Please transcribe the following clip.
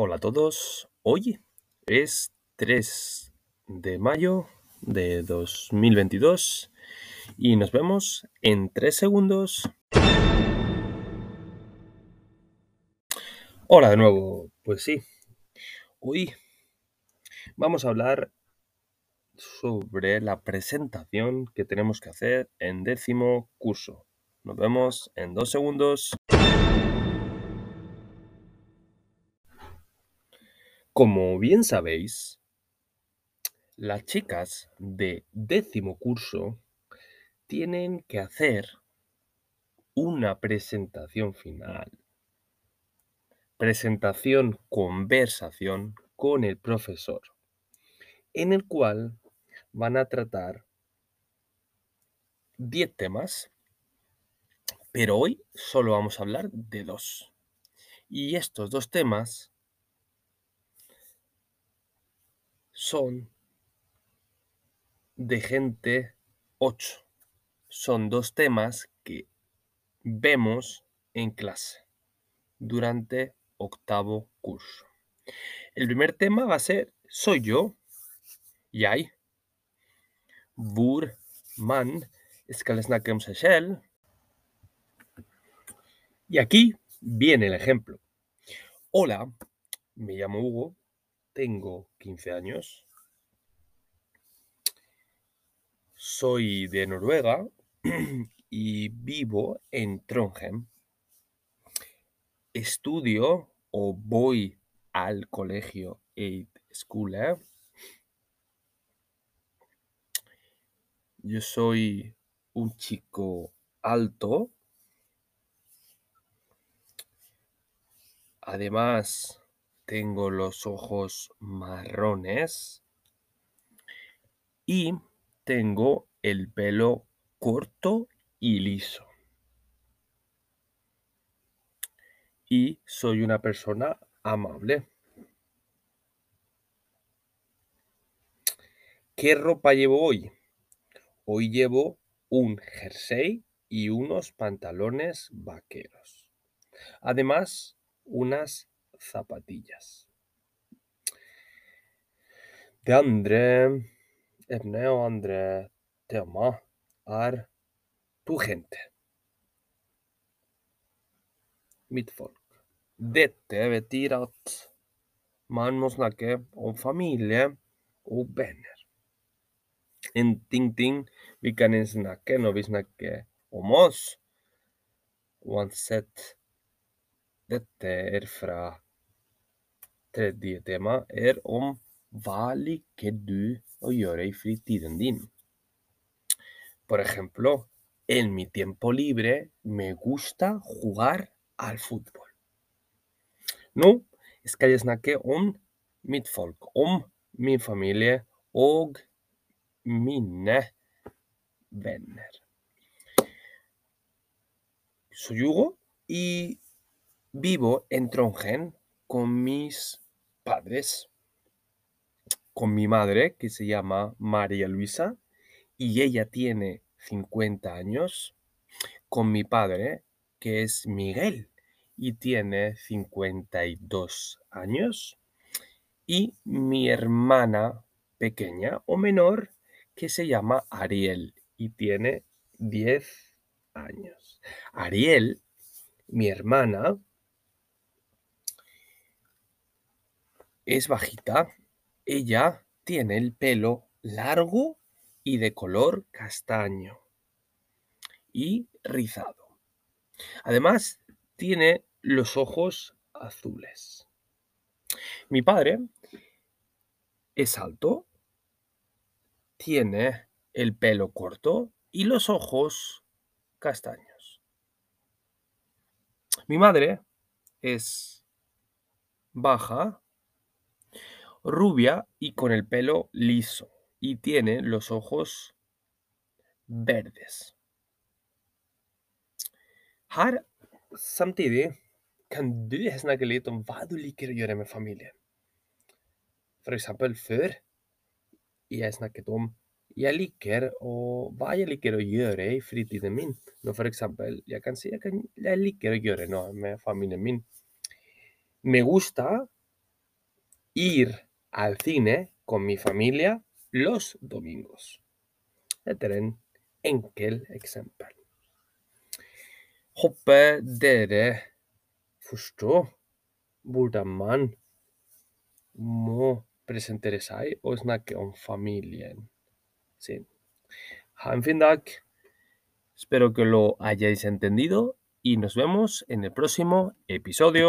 a todos. Hoy es 3 de mayo de 2022 y nos vemos en 3 segundos. Hola de nuevo. Pues sí, hoy vamos a hablar sobre la presentación que tenemos que hacer en décimo curso. Nos vemos en dos segundos. Como bien sabéis, las chicas de décimo curso tienen que hacer una presentación final. Presentación, conversación con el profesor, en el cual van a tratar 10 temas, pero hoy solo vamos a hablar de dos. Y estos dos temas son de gente 8. Son dos temas que vemos en clase durante octavo curso. El primer tema va a ser Soy yo, Yay, Bur, Man, Sechel. Y aquí viene el ejemplo. Hola, me llamo Hugo, tengo 15 años. Soy de Noruega y vivo en Trondheim. Estudio o voy al colegio Eid School. Yo soy un chico alto. Además, tengo los ojos marrones y tengo el pelo corto y liso. Y soy una persona amable. ¿Qué ropa llevo hoy? Hoy llevo un jersey y unos pantalones vaqueros. Además, unas zapatillas. Det andre emnet og andre tema er to gente. Mitt folk. Dette betyr at man må snakke om familie og venner. En ting-ting vi kan snakke når vi snakker om oss. Uansett dette er fra tredje tema, er om hva liker du å gjøre i fritiden din? Por ejemplo, en mi tiempo libre me gusta jugar al fútbol. Nå skal jeg snakke om mitt folk, om min familie og mine venner. Soy Hugo y vivo en Trondheim con mis padres, con mi madre que se llama María Luisa y ella tiene 50 años, con mi padre que es Miguel y tiene 52 años y mi hermana pequeña o menor que se llama Ariel y tiene 10 años. Ariel, mi hermana, es bajita. Ella tiene el pelo largo y de color castaño y rizado. Además, tiene los ojos azules. Mi padre es alto, tiene el pelo corto y los ojos castaños. Mi madre es baja, rubia y con el pelo liso y tiene los ojos verdes. Her samtidig kan du snakke litt om hva du liker å gjøre med familien. Eksempel før jeg snakket om jeg liker å, hva jeg liker å gjøre i fritiden min. Nå eksempel, jeg kan si jeg, kan, jeg liker å gjøre noe med familien min. Me gusta ir al cine con mi familia los domingos. Dette er en enkel eksempel. Håper dere forstår hvordan man må presentere seg og snakke om familien sin. Ha en fin dag. Espero que lo hayáis entendido y nos vemos en el próximo episodio.